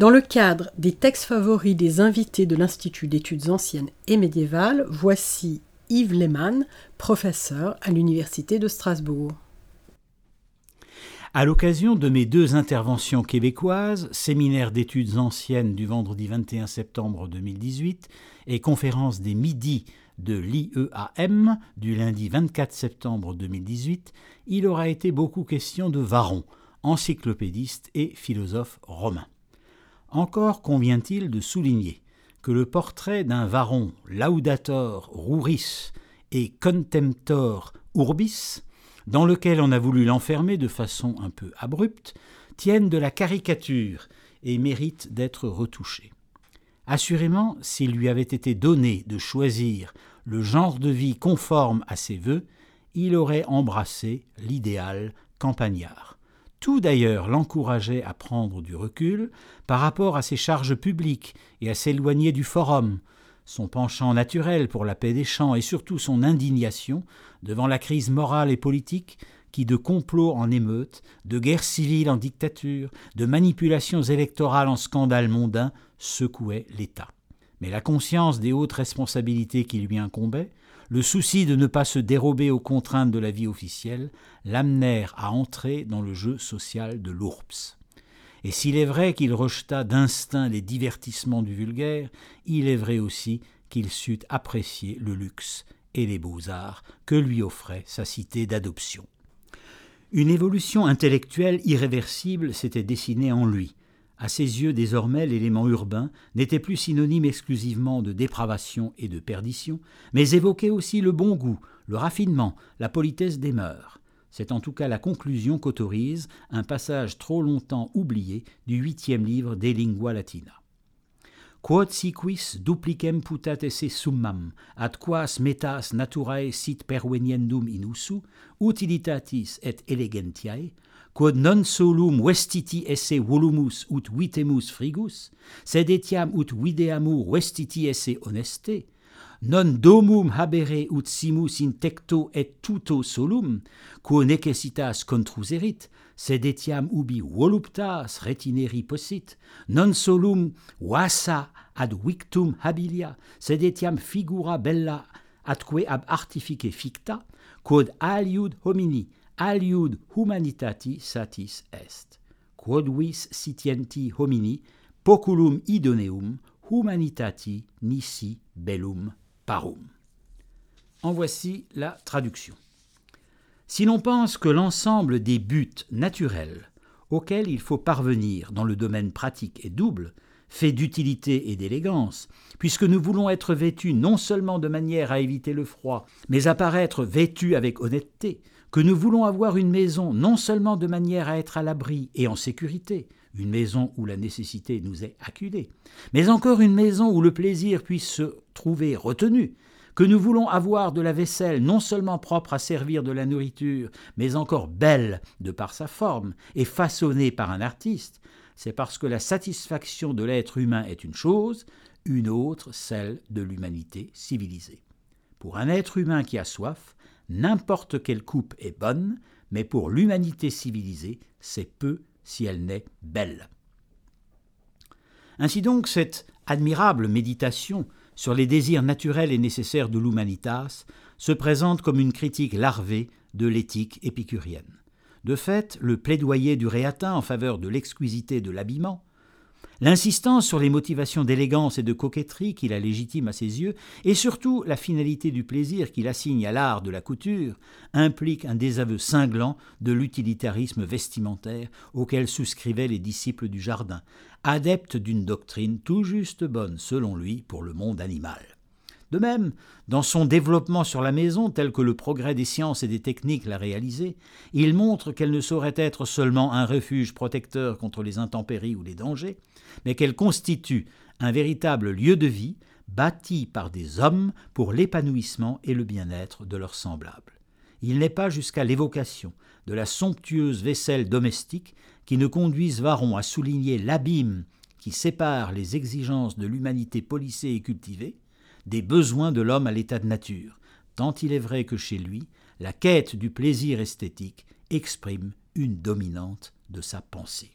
Dans le cadre des textes favoris des invités de l'Institut d'études anciennes et médiévales, voici Yves Lehmann, professeur à l'Université de Strasbourg. À l'occasion de mes deux interventions québécoises, séminaire d'études anciennes du vendredi 21 septembre 2018 et conférence des midis de l'IEAM du lundi 24 septembre 2018, il aura été beaucoup question de Varron, encyclopédiste et philosophe romain. Encore convient-il de souligner que le portrait d'un varon laudator ruris et contemptor urbis, dans lequel on a voulu l'enfermer de façon un peu abrupte, tiennent de la caricature et méritent d'être retouchés. Assurément, s'il lui avait été donné de choisir le genre de vie conforme à ses vœux, il aurait embrassé l'idéal campagnard. Tout d'ailleurs l'encourageait à prendre du recul par rapport à ses charges publiques et à s'éloigner du forum, son penchant naturel pour la paix des champs et surtout son indignation devant la crise morale et politique qui, de complots en émeute, de guerre civile en dictature, de manipulations électorales en scandale mondain, secouait l'État. Mais la conscience des hautes responsabilités qui lui incombaient, le souci de ne pas se dérober aux contraintes de la vie officielle l'amenèrent à entrer dans le jeu social de l'ourps. Et s'il est vrai qu'il rejeta d'instinct les divertissements du vulgaire, il est vrai aussi qu'il sut apprécier le luxe et les beaux-arts que lui offrait sa cité d'adoption. Une évolution intellectuelle irréversible s'était dessinée en lui, à ses yeux, désormais, l'élément urbain n'était plus synonyme exclusivement de dépravation et de perdition, mais évoquait aussi le bon goût, le raffinement, la politesse des mœurs. C'est en tout cas la conclusion qu'autorise un passage trop longtemps oublié du huitième livre des Lingua Latina. Quod siquis duplicem putat esse summam, ad quas metas naturae sit perveniendum in usu, utilitatis et elegentiae, quod non solum vestiti esse volumus ut vitemus frigus, sed etiam ut videamur vestiti esse honeste, non domum habere ut simus in tecto et tuto solum, quo necessitas contruserit, sed etiam ubi voluptas retineri possit, non solum vasa ad victum habilia, sed etiam figura bella atque ab artifice ficta, quod aliud homini, aliud humanitati satis est. Quod vis sitienti homini, poculum idoneum humanitati nisi bellum En voici la traduction. Si l'on pense que l'ensemble des buts naturels auxquels il faut parvenir dans le domaine pratique est double, fait d'utilité et d'élégance, puisque nous voulons être vêtus non seulement de manière à éviter le froid, mais à paraître vêtus avec honnêteté, que nous voulons avoir une maison non seulement de manière à être à l'abri et en sécurité, une maison où la nécessité nous est acculée, mais encore une maison où le plaisir puisse se trouver retenu, que nous voulons avoir de la vaisselle non seulement propre à servir de la nourriture, mais encore belle de par sa forme et façonnée par un artiste, c'est parce que la satisfaction de l'être humain est une chose, une autre celle de l'humanité civilisée. Pour un être humain qui a soif, N'importe quelle coupe est bonne, mais pour l'humanité civilisée, c'est peu si elle n'est belle. Ainsi donc, cette admirable méditation sur les désirs naturels et nécessaires de l'humanitas se présente comme une critique larvée de l'éthique épicurienne. De fait, le plaidoyer du Réatin en faveur de l'exquisité de l'habillement, L'insistance sur les motivations d'élégance et de coquetterie qu'il a légitime à ses yeux, et surtout la finalité du plaisir qu'il assigne à l'art de la couture, implique un désaveu cinglant de l'utilitarisme vestimentaire auquel souscrivaient les disciples du jardin, adeptes d'une doctrine tout juste bonne, selon lui, pour le monde animal. De même, dans son développement sur la maison tel que le progrès des sciences et des techniques l'a réalisé, il montre qu'elle ne saurait être seulement un refuge protecteur contre les intempéries ou les dangers, mais qu'elle constitue un véritable lieu de vie bâti par des hommes pour l'épanouissement et le bien-être de leurs semblables. Il n'est pas jusqu'à l'évocation de la somptueuse vaisselle domestique qui ne conduise Varon à souligner l'abîme qui sépare les exigences de l'humanité policée et cultivée, des besoins de l'homme à l'état de nature, tant il est vrai que chez lui, la quête du plaisir esthétique exprime une dominante de sa pensée.